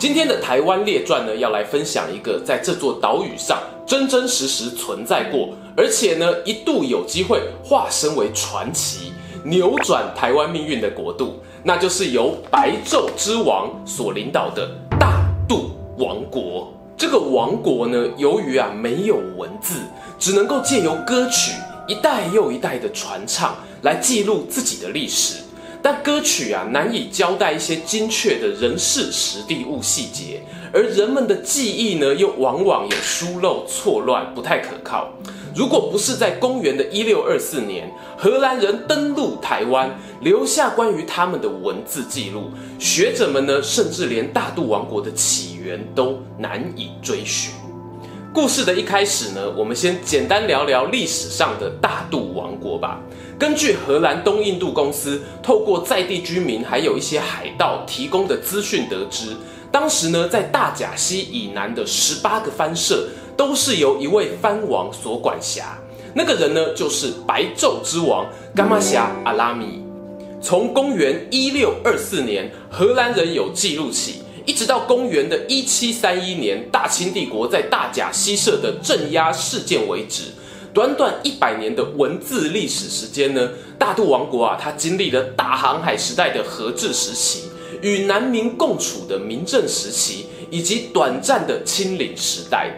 今天的台湾列传呢，要来分享一个在这座岛屿上真真实实存在过，而且呢一度有机会化身为传奇，扭转台湾命运的国度，那就是由白昼之王所领导的大肚王国。这个王国呢，由于啊没有文字，只能够借由歌曲一代又一代的传唱来记录自己的历史。但歌曲啊难以交代一些精确的人事、实地、物细节，而人们的记忆呢又往往有疏漏、错乱，不太可靠。如果不是在公元的一六二四年，荷兰人登陆台湾，留下关于他们的文字记录，学者们呢甚至连大肚王国的起源都难以追寻。故事的一开始呢，我们先简单聊聊历史上的大肚王国吧。根据荷兰东印度公司透过在地居民还有一些海盗提供的资讯得知，当时呢，在大甲溪以南的十八个藩社都是由一位藩王所管辖。那个人呢，就是白昼之王伽马霞阿拉米。从公元一六二四年荷兰人有记录起，一直到公元的一七三一年大清帝国在大甲溪社的镇压事件为止。短短一百年的文字历史时间呢，大肚王国啊，它经历了大航海时代的和治时期，与南明共处的明政时期，以及短暂的清领时代。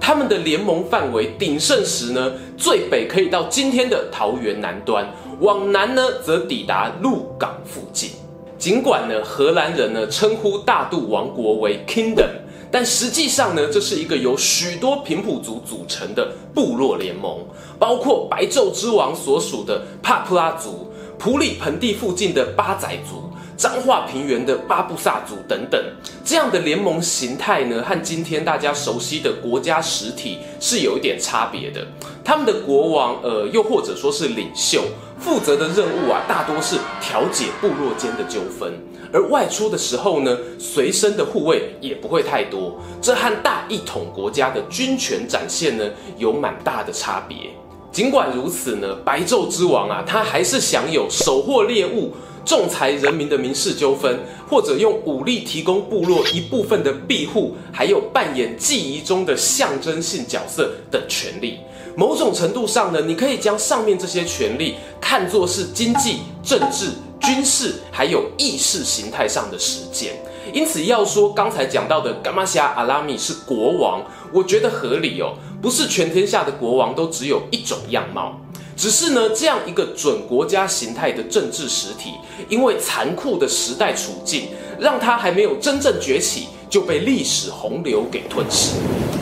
他们的联盟范围鼎盛时呢，最北可以到今天的桃园南端，往南呢则抵达鹿港附近。尽管呢，荷兰人呢称呼大肚王国为 Kingdom。但实际上呢，这是一个由许多平埔族组成的部落联盟，包括白昼之王所属的帕普拉族、普里盆地附近的巴仔族、彰化平原的巴布萨族等等。这样的联盟形态呢，和今天大家熟悉的国家实体是有一点差别的。他们的国王，呃，又或者说是领袖，负责的任务啊，大多是调解部落间的纠纷。而外出的时候呢，随身的护卫也不会太多，这和大一统国家的军权展现呢有蛮大的差别。尽管如此呢，白昼之王啊，他还是享有收获猎物、仲裁人民的民事纠纷，或者用武力提供部落一部分的庇护，还有扮演记忆中的象征性角色的权利。某种程度上呢，你可以将上面这些权利看作是经济、政治。军事还有意识形态上的实践，因此要说刚才讲到的噶玛霞阿拉米是国王，我觉得合理哦。不是全天下的国王都只有一种样貌，只是呢，这样一个准国家形态的政治实体，因为残酷的时代处境，让他还没有真正崛起，就被历史洪流给吞噬。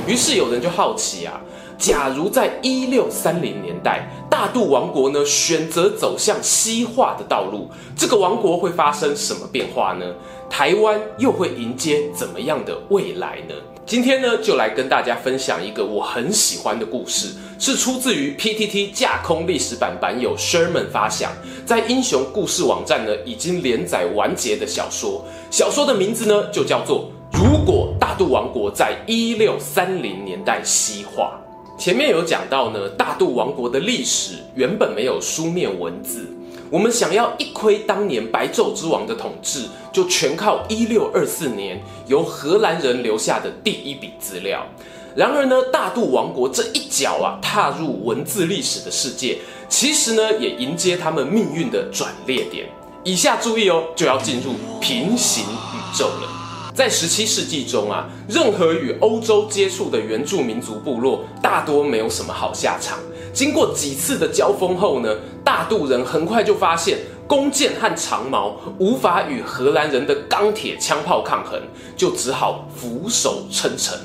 于是有人就好奇啊。假如在一六三零年代，大肚王国呢选择走向西化的道路，这个王国会发生什么变化呢？台湾又会迎接怎么样的未来呢？今天呢，就来跟大家分享一个我很喜欢的故事，是出自于 PTT 架空历史版版友 Sherman 发想，在英雄故事网站呢已经连载完结的小说。小说的名字呢就叫做《如果大肚王国在一六三零年代西化》。前面有讲到呢，大肚王国的历史原本没有书面文字，我们想要一窥当年白昼之王的统治，就全靠一六二四年由荷兰人留下的第一笔资料。然而呢，大肚王国这一脚啊踏入文字历史的世界，其实呢也迎接他们命运的转捩点。以下注意哦，就要进入平行宇宙了。在十七世纪中啊，任何与欧洲接触的原住民族部落大多没有什么好下场。经过几次的交锋后呢，大渡人很快就发现弓箭和长矛无法与荷兰人的钢铁枪炮抗衡，就只好俯首称臣。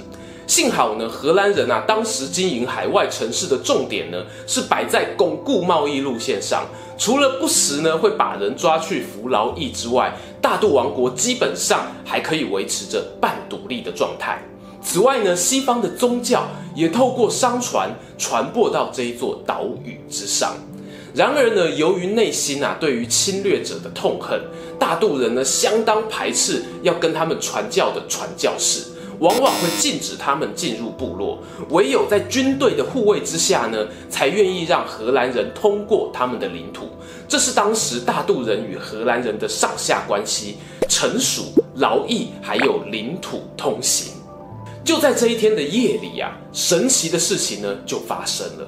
幸好呢，荷兰人啊，当时经营海外城市的重点呢，是摆在巩固贸易路线上。除了不时呢会把人抓去服劳役之外，大肚王国基本上还可以维持着半独立的状态。此外呢，西方的宗教也透过商船传播到这一座岛屿之上。然而呢，由于内心啊对于侵略者的痛恨，大肚人呢相当排斥要跟他们传教的传教士，往往会禁止他们进入部落。唯有在军队的护卫之下呢，才愿意让荷兰人通过他们的领土。这是当时大渡人与荷兰人的上下关系，臣属、劳役还有领土通行。就在这一天的夜里、啊，神奇的事情呢就发生了。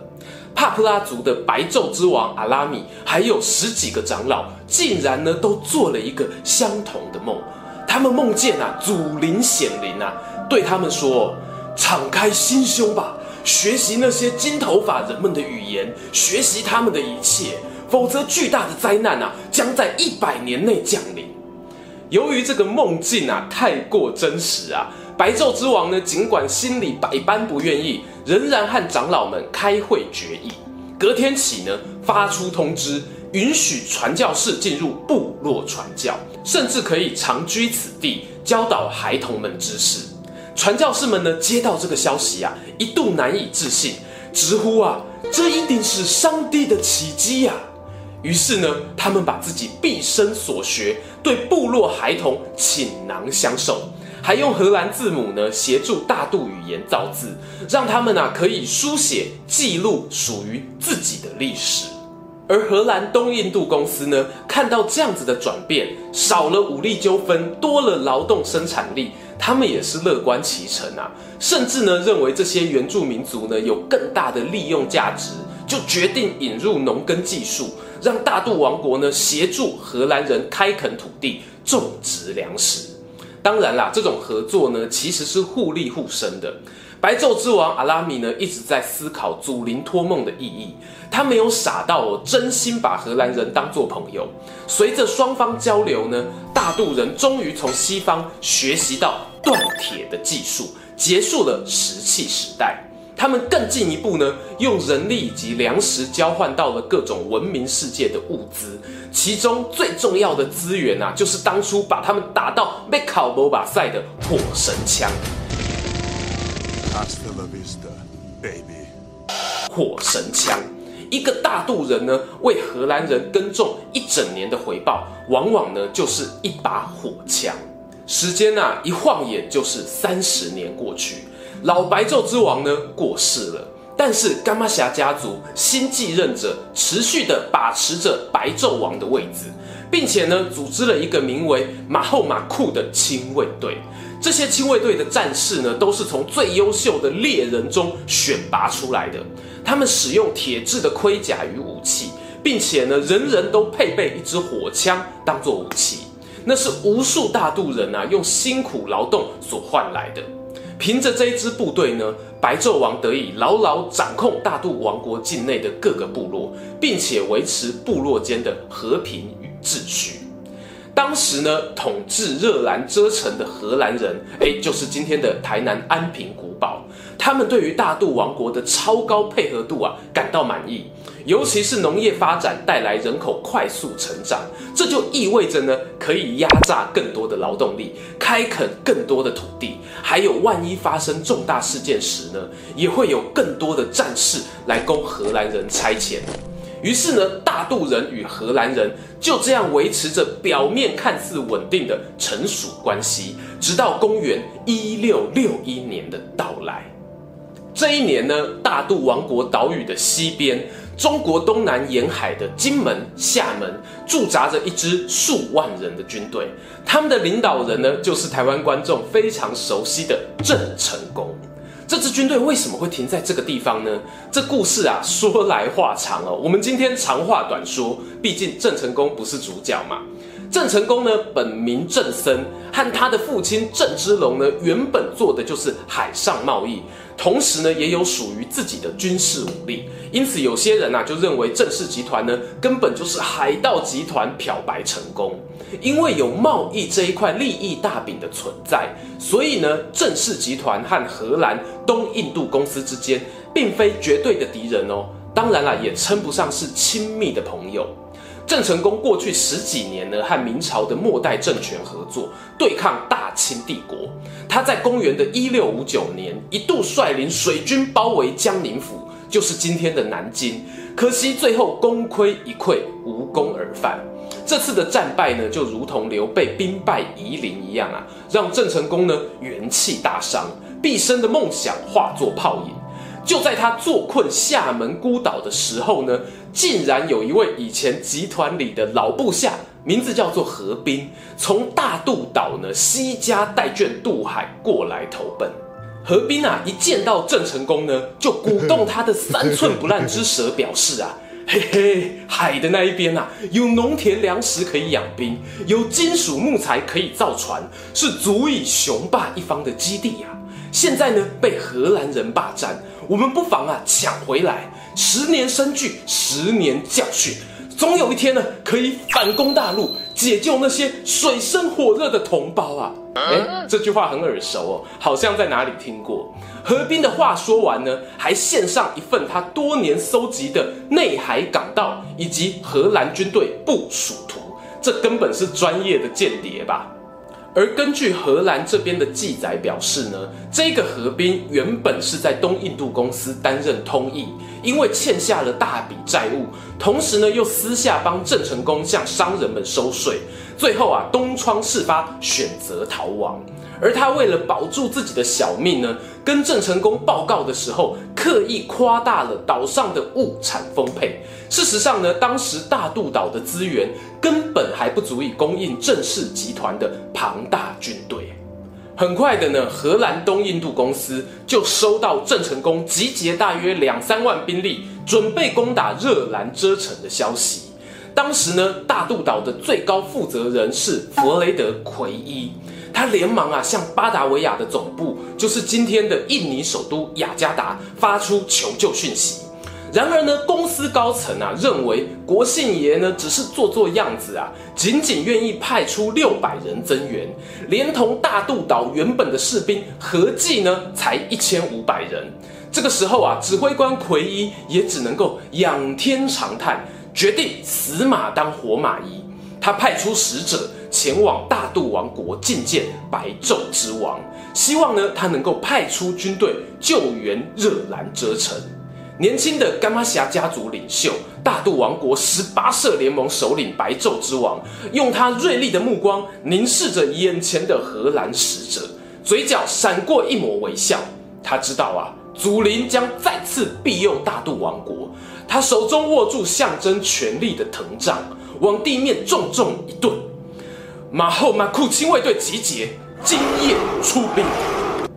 帕普拉族的白昼之王阿拉米，还有十几个长老，竟然呢都做了一个相同的梦。他们梦见啊祖灵显灵啊，对他们说：“敞开心胸吧，学习那些金头发人们的语言，学习他们的一切，否则巨大的灾难啊将在一百年内降临。”由于这个梦境啊太过真实啊。白昼之王呢，尽管心里百般不愿意，仍然和长老们开会决议。隔天起呢，发出通知，允许传教士进入部落传教，甚至可以长居此地，教导孩童们知识。传教士们呢，接到这个消息啊，一度难以置信，直呼啊，这一定是上帝的奇迹呀！于是呢，他们把自己毕生所学，对部落孩童倾囊相授。还用荷兰字母呢，协助大肚语言造字，让他们啊可以书写记录属于自己的历史。而荷兰东印度公司呢，看到这样子的转变，少了武力纠纷，多了劳动生产力，他们也是乐观其成啊，甚至呢认为这些原住民族呢有更大的利用价值，就决定引入农耕技术，让大肚王国呢协助荷兰人开垦土地，种植粮食。当然啦，这种合作呢，其实是互利互生的。白昼之王阿拉米呢，一直在思考祖灵托梦的意义。他没有傻到哦，真心把荷兰人当作朋友。随着双方交流呢，大肚人终于从西方学习到锻铁的技术，结束了石器时代。他们更进一步呢，用人力以及粮食交换到了各种文明世界的物资。其中最重要的资源啊，就是当初把他们打到被烤罗巴赛的火神枪。Baby 火神枪，一个大肚人呢，为荷兰人耕种一整年的回报，往往呢就是一把火枪。时间啊，一晃眼就是三十年过去。老白昼之王呢过世了，但是甘玛侠家族新继任者持续的把持着白昼王的位置，并且呢组织了一个名为马后马库的亲卫队。这些亲卫队的战士呢都是从最优秀的猎人中选拔出来的，他们使用铁制的盔甲与武器，并且呢人人都配备一支火枪当做武器，那是无数大肚人啊用辛苦劳动所换来的。凭着这一支部队呢，白昼王得以牢牢掌控大肚王国境内的各个部落，并且维持部落间的和平秩序。当时呢，统治热兰遮城的荷兰人，诶，就是今天的台南安平古堡，他们对于大肚王国的超高配合度啊，感到满意。尤其是农业发展带来人口快速成长，这就意味着呢，可以压榨更多的劳动力，开垦更多的土地，还有万一发生重大事件时呢，也会有更多的战士来供荷兰人差遣。于是呢，大渡人与荷兰人就这样维持着表面看似稳定的臣属关系，直到公元一六六一年的到来。这一年呢，大渡王国岛屿的西边。中国东南沿海的金门、厦门驻扎着一支数万人的军队，他们的领导人呢，就是台湾观众非常熟悉的郑成功。这支军队为什么会停在这个地方呢？这故事啊，说来话长哦。我们今天长话短说，毕竟郑成功不是主角嘛。郑成功呢，本名郑森，和他的父亲郑芝龙呢，原本做的就是海上贸易。同时呢，也有属于自己的军事武力，因此有些人呐、啊、就认为郑氏集团呢根本就是海盗集团漂白成功。因为有贸易这一块利益大饼的存在，所以呢郑氏集团和荷兰东印度公司之间并非绝对的敌人哦，当然啦也称不上是亲密的朋友。郑成功过去十几年呢，和明朝的末代政权合作，对抗大清帝国。他在公元的一六五九年，一度率领水军包围江宁府，就是今天的南京。可惜最后功亏一篑，无功而返。这次的战败呢，就如同刘备兵败夷陵一样啊，让郑成功呢元气大伤，毕生的梦想化作泡影。就在他坐困厦门孤岛的时候呢，竟然有一位以前集团里的老部下，名字叫做何斌，从大渡岛呢西家带眷渡海过来投奔。何斌啊，一见到郑成功呢，就鼓动他的三寸不烂之舌，表示啊，嘿嘿，海的那一边啊，有农田粮食可以养兵，有金属木材可以造船，是足以雄霸一方的基地呀、啊。现在呢，被荷兰人霸占。我们不妨啊抢回来，十年生聚，十年教训，总有一天呢可以反攻大陆，解救那些水深火热的同胞啊！哎，这句话很耳熟哦，好像在哪里听过。何斌的话说完呢，还献上一份他多年搜集的内海港道以及荷兰军队部署图，这根本是专业的间谍吧？而根据荷兰这边的记载表示呢，这个河兵原本是在东印度公司担任通译，因为欠下了大笔债务，同时呢又私下帮郑成功向商人们收税，最后啊东窗事发，选择逃亡。而他为了保住自己的小命呢，跟郑成功报告的时候，刻意夸大了岛上的物产丰沛。事实上呢，当时大渡岛的资源根本还不足以供应郑氏集团的庞大军队。很快的呢，荷兰东印度公司就收到郑成功集结大约两三万兵力，准备攻打热兰遮城的消息。当时呢，大渡岛的最高负责人是弗雷德奎伊。他连忙啊，向巴达维亚的总部，就是今天的印尼首都雅加达，发出求救讯息。然而呢，公司高层啊，认为国姓爷呢只是做做样子啊，仅仅愿意派出六百人增援，连同大渡岛原本的士兵合计呢才一千五百人。这个时候啊，指挥官奎伊也只能够仰天长叹，决定死马当活马医。他派出使者。前往大渡王国觐见白昼之王，希望呢他能够派出军队救援热兰遮城。年轻的甘玛侠家族领袖大渡王国十八社联盟首领白昼之王，用他锐利的目光凝视着眼前的荷兰使者，嘴角闪过一抹微笑。他知道啊，祖灵将再次庇佑大渡王国。他手中握住象征权力的藤杖，往地面重重一顿。马后马库亲卫队集结，今夜出兵。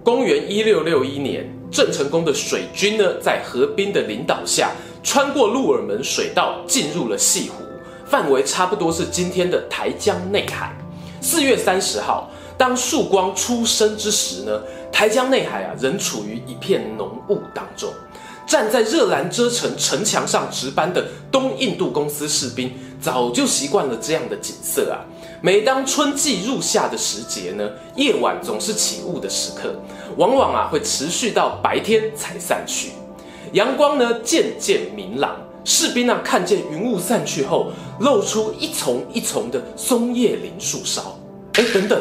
公元一六六一年，郑成功的水军呢，在何斌的领导下，穿过鹿耳门水道，进入了西湖，范围差不多是今天的台江内海。四月三十号，当曙光初升之时呢，台江内海啊，仍处于一片浓雾当中。站在热兰遮城城墙上值班的东印度公司士兵，早就习惯了这样的景色啊。每当春季入夏的时节呢，夜晚总是起雾的时刻，往往啊会持续到白天才散去。阳光呢渐渐明朗，士兵啊看见云雾散去后，露出一丛一丛的松叶林树梢。哎，等等，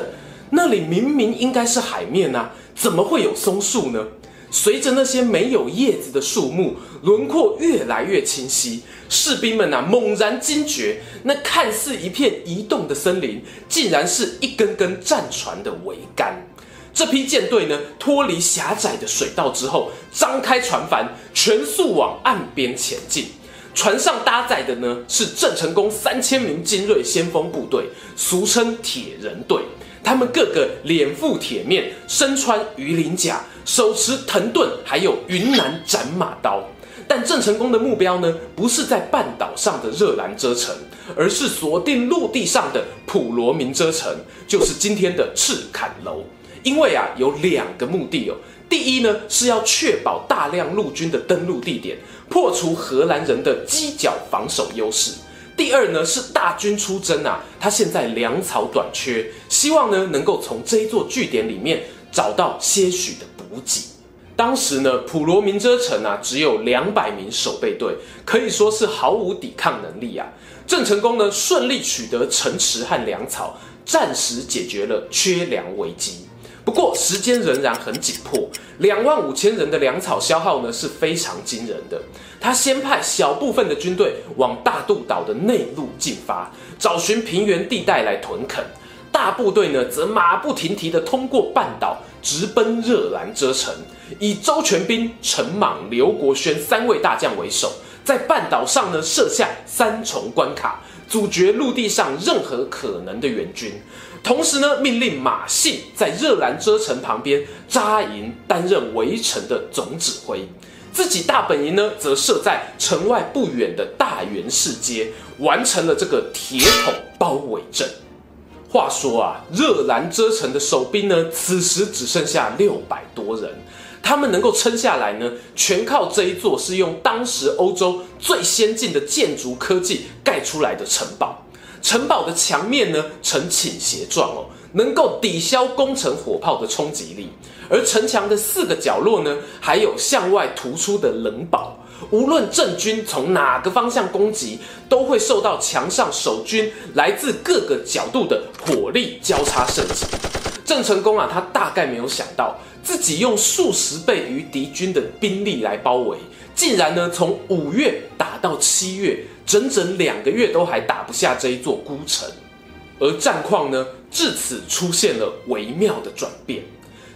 那里明明应该是海面啊，怎么会有松树呢？随着那些没有叶子的树木轮廓越来越清晰，士兵们呐、猛然惊觉，那看似一片移动的森林，竟然是一根根战船的桅杆。这批舰队呢脱离狭窄的水道之后，张开船帆，全速往岸边前进。船上搭载的呢是郑成功三千名精锐先锋部队，俗称铁人队。他们个个脸覆铁面，身穿鱼鳞甲。手持藤盾，还有云南斩马刀，但郑成功的目标呢，不是在半岛上的热兰遮城，而是锁定陆地上的普罗民遮城，就是今天的赤坎楼。因为啊，有两个目的哦。第一呢，是要确保大量陆军的登陆地点，破除荷兰人的犄角防守优势；第二呢，是大军出征啊，他现在粮草短缺，希望呢，能够从这一座据点里面找到些许的。补给。当时呢，普罗民遮城啊，只有两百名守备队，可以说是毫无抵抗能力啊。郑成功呢顺利取得城池和粮草，暂时解决了缺粮危机。不过时间仍然很紧迫，两万五千人的粮草消耗呢是非常惊人的。他先派小部分的军队往大渡岛的内陆进发，找寻平原地带来屯垦；大部队呢则马不停蹄地通过半岛，直奔热兰遮城，以周全斌、陈莽、刘国轩三位大将为首，在半岛上呢设下三重关卡，阻绝陆地上任何可能的援军。同时呢，命令马信在热兰遮城旁边扎营，担任围城的总指挥。自己大本营呢，则设在城外不远的大元市街，完成了这个铁桶包围阵。话说啊，热兰遮城的守兵呢，此时只剩下六百多人。他们能够撑下来呢，全靠这一座是用当时欧洲最先进的建筑科技盖出来的城堡。城堡的墙面呢，呈倾斜状哦，能够抵消攻城火炮的冲击力。而城墙的四个角落呢，还有向外突出的棱堡，无论郑军从哪个方向攻击，都会受到墙上守军来自各个角度的火力交叉射击。郑成功啊，他大概没有想到，自己用数十倍于敌军的兵力来包围，竟然呢，从五月打到七月。整整两个月都还打不下这一座孤城，而战况呢，至此出现了微妙的转变。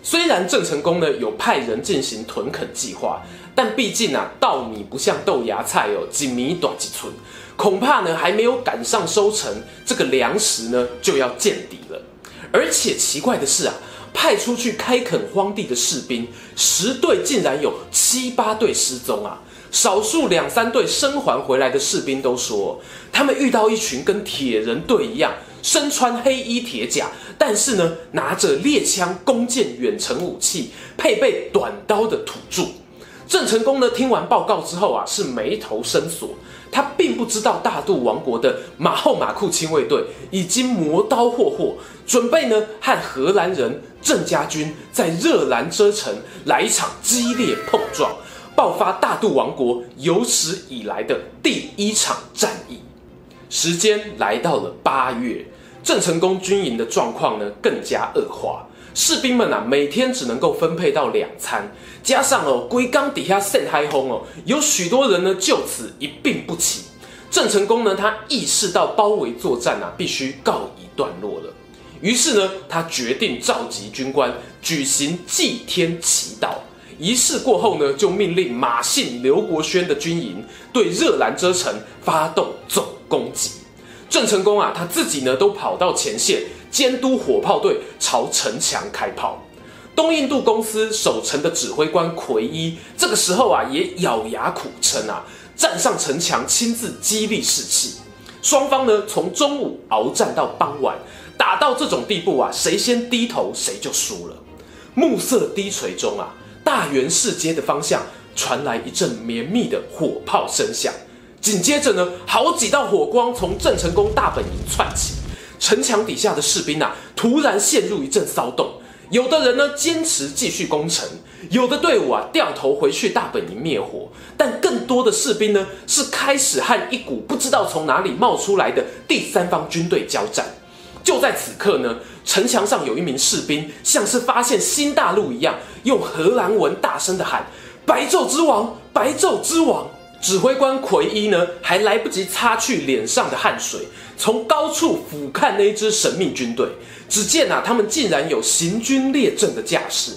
虽然郑成功呢有派人进行屯垦计划，但毕竟啊，稻米不像豆芽菜哦，几米短几寸，恐怕呢还没有赶上收成，这个粮食呢就要见底了。而且奇怪的是啊，派出去开垦荒地的士兵，十队竟然有七八队失踪啊。少数两三队生还回来的士兵都说，他们遇到一群跟铁人队一样，身穿黑衣铁甲，但是呢，拿着猎枪、弓箭、远程武器，配备短刀的土著。郑成功呢，听完报告之后啊，是眉头深锁。他并不知道大渡王国的马后马库亲卫队已经磨刀霍霍，准备呢和荷兰人郑家军在热兰遮城来一场激烈碰撞。爆发大渡王国有史以来的第一场战役，时间来到了八月，郑成功军营的状况呢更加恶化，士兵们啊每天只能够分配到两餐，加上哦龟缸底下晒海风哦，有许多人呢就此一病不起。郑成功呢他意识到包围作战啊必须告一段落了，于是呢他决定召集军官举行祭天祈祷。仪式过后呢，就命令马信、刘国轩的军营对热兰遮城发动总攻击。郑成功啊，他自己呢都跑到前线监督火炮队朝城墙开炮。东印度公司守城的指挥官奎一，这个时候啊也咬牙苦撑啊，站上城墙亲自激励士气。双方呢从中午鏖战到傍晚，打到这种地步啊，谁先低头谁就输了。暮色低垂中啊。大元市街的方向传来一阵绵密的火炮声响，紧接着呢，好几道火光从郑成功大本营窜起，城墙底下的士兵啊，突然陷入一阵骚动，有的人呢坚持继续攻城，有的队伍啊掉头回去大本营灭火，但更多的士兵呢是开始和一股不知道从哪里冒出来的第三方军队交战。就在此刻呢，城墙上有一名士兵，像是发现新大陆一样，用荷兰文大声的喊：“白昼之王，白昼之王！”指挥官奎伊呢，还来不及擦去脸上的汗水，从高处俯瞰那一支神秘军队，只见啊，他们竟然有行军列阵的架势。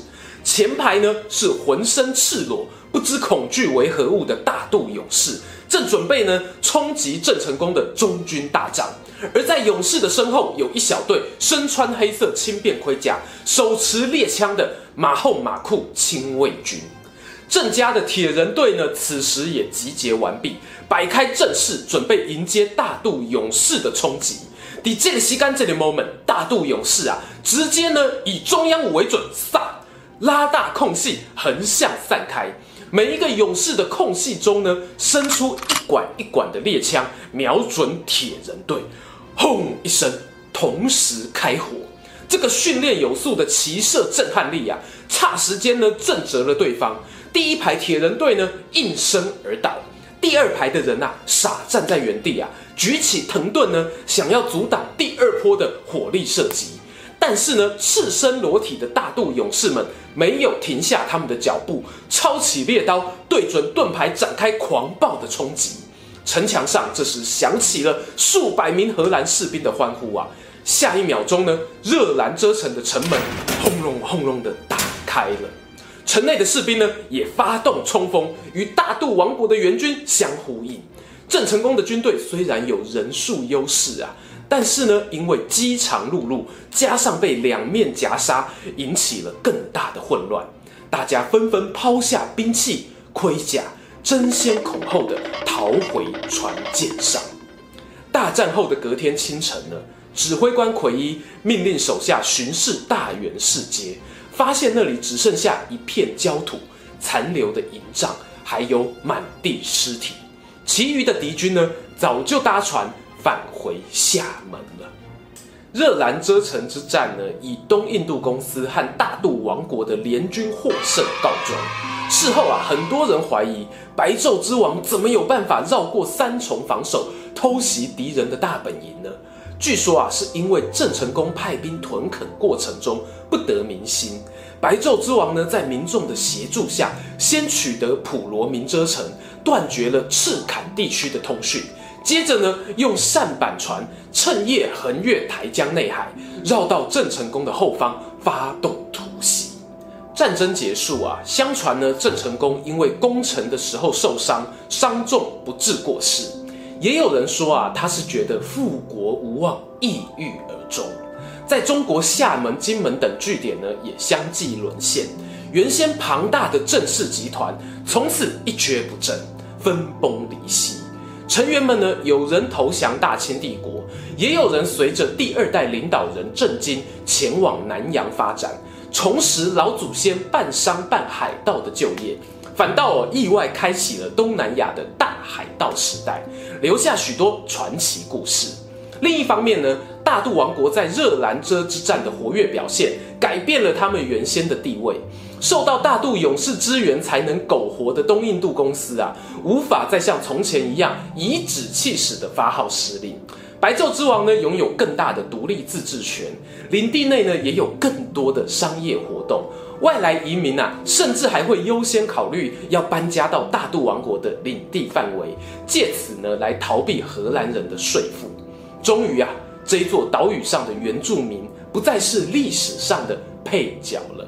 前排呢是浑身赤裸、不知恐惧为何物的大肚勇士，正准备呢冲击郑成功的中军大帐。而在勇士的身后，有一小队身穿黑色轻便盔甲、手持猎枪的马后马库亲卫军。郑家的铁人队呢，此时也集结完毕，摆开阵势，准备迎接大渡勇士的冲击。在这个时间这个 moment，大渡勇士啊，直接呢以中央为准，撒拉大空隙，横向散开。每一个勇士的空隙中呢，伸出一管一管的猎枪，瞄准铁人队。轰一声，同时开火。这个训练有素的骑射震撼力啊，差时间呢震折了对方。第一排铁人队呢应声而倒，第二排的人呐、啊，傻站在原地啊，举起藤盾呢，想要阻挡第二波的火力射击。但是呢，赤身裸体的大肚勇士们没有停下他们的脚步，抄起猎刀，对准盾牌展开狂暴的冲击。城墙上这时响起了数百名荷兰士兵的欢呼啊！下一秒钟呢，热兰遮城的城门轰隆轰隆的打开了，城内的士兵呢也发动冲锋，与大渡王国的援军相呼应。郑成功的军队虽然有人数优势啊，但是呢，因为饥肠辘辘，加上被两面夹杀，引起了更大的混乱。大家纷纷抛下兵器、盔甲，争先恐后的逃回船舰上。大战后的隔天清晨呢，指挥官奎一命令手下巡视大元市街，发现那里只剩下一片焦土、残留的营帐，还有满地尸体。其余的敌军呢，早就搭船返回厦门了。热兰遮城之战呢，以东印度公司和大肚王国的联军获胜告终。事后啊，很多人怀疑白昼之王怎么有办法绕过三重防守，偷袭敌人的大本营呢？据说啊，是因为郑成功派兵屯垦过程中不得民心，白昼之王呢，在民众的协助下，先取得普罗民遮城，断绝了赤坎地区的通讯，接着呢，用舢板船趁夜横越台江内海，绕到郑成功的后方发动突袭。战争结束啊，相传呢，郑成功因为攻城的时候受伤，伤重不治过世。也有人说啊，他是觉得复国无望，抑郁而终。在中国厦门、金门等据点呢，也相继沦陷。原先庞大的郑氏集团从此一蹶不振，分崩离析。成员们呢，有人投降大清帝国，也有人随着第二代领导人郑经前往南洋发展，重拾老祖先半商半海盗的旧业。反倒，意外开启了东南亚的大海盗时代，留下许多传奇故事。另一方面呢，大渡王国在热兰遮之战的活跃表现，改变了他们原先的地位。受到大肚勇士支援才能苟活的东印度公司啊，无法再像从前一样颐指气使的发号施令。白昼之王呢，拥有更大的独立自治权，领地内呢，也有更多的商业活动。外来移民啊，甚至还会优先考虑要搬家到大肚王国的领地范围，借此呢来逃避荷兰人的税负。终于啊，这座岛屿上的原住民不再是历史上的配角了。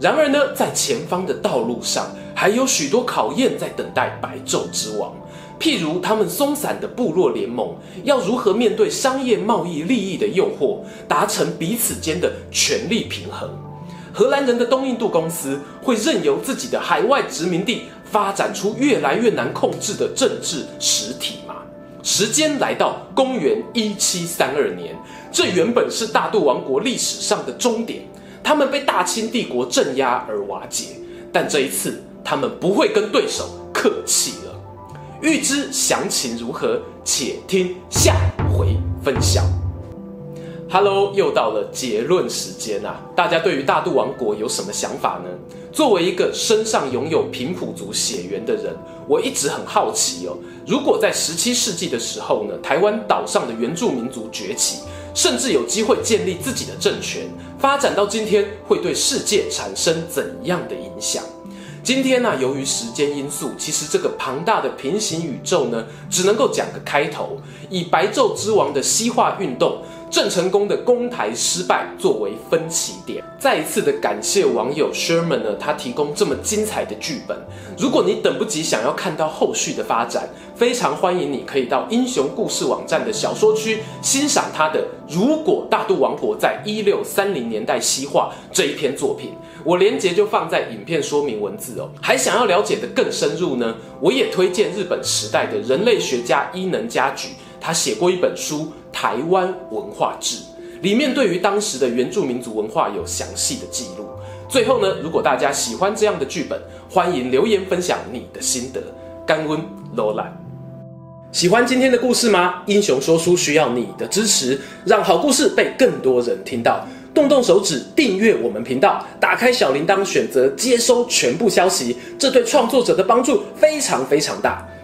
然而呢，在前方的道路上，还有许多考验在等待白昼之王。譬如他们松散的部落联盟，要如何面对商业贸易利益的诱惑，达成彼此间的权力平衡？荷兰人的东印度公司会任由自己的海外殖民地发展出越来越难控制的政治实体吗？时间来到公元一七三二年，这原本是大肚王国历史上的终点，他们被大清帝国镇压而瓦解。但这一次，他们不会跟对手客气了。欲知详情如何，且听下回分晓。Hello，又到了结论时间啊！大家对于大肚王国有什么想法呢？作为一个身上拥有平埔族血缘的人，我一直很好奇哦。如果在十七世纪的时候呢，台湾岛上的原住民族崛起，甚至有机会建立自己的政权，发展到今天，会对世界产生怎样的影响？今天呢、由于时间因素，其实这个庞大的平行宇宙呢，只能够讲个开头，以白昼之王的西化运动。郑成功的攻台失败作为分歧点，再一次的感谢网友 Sherman 呢，他提供这么精彩的剧本。如果你等不及想要看到后续的发展，非常欢迎你可以到英雄故事网站的小说区欣赏他的《如果大渡王国在一六三零年代西化》这一篇作品，我连结就放在影片说明文字哦。还想要了解的更深入呢，我也推荐日本时代的人类学家伊能嘉矩，他写过一本书。台湾文化志里面对于当时的原住民族文化有详细的记录。最后呢，如果大家喜欢这样的剧本，欢迎留言分享你的心得。甘温罗兰，喜欢今天的故事吗？英雄说书需要你的支持，让好故事被更多人听到。动动手指订阅我们频道，打开小铃铛，选择接收全部消息，这对创作者的帮助非常非常大。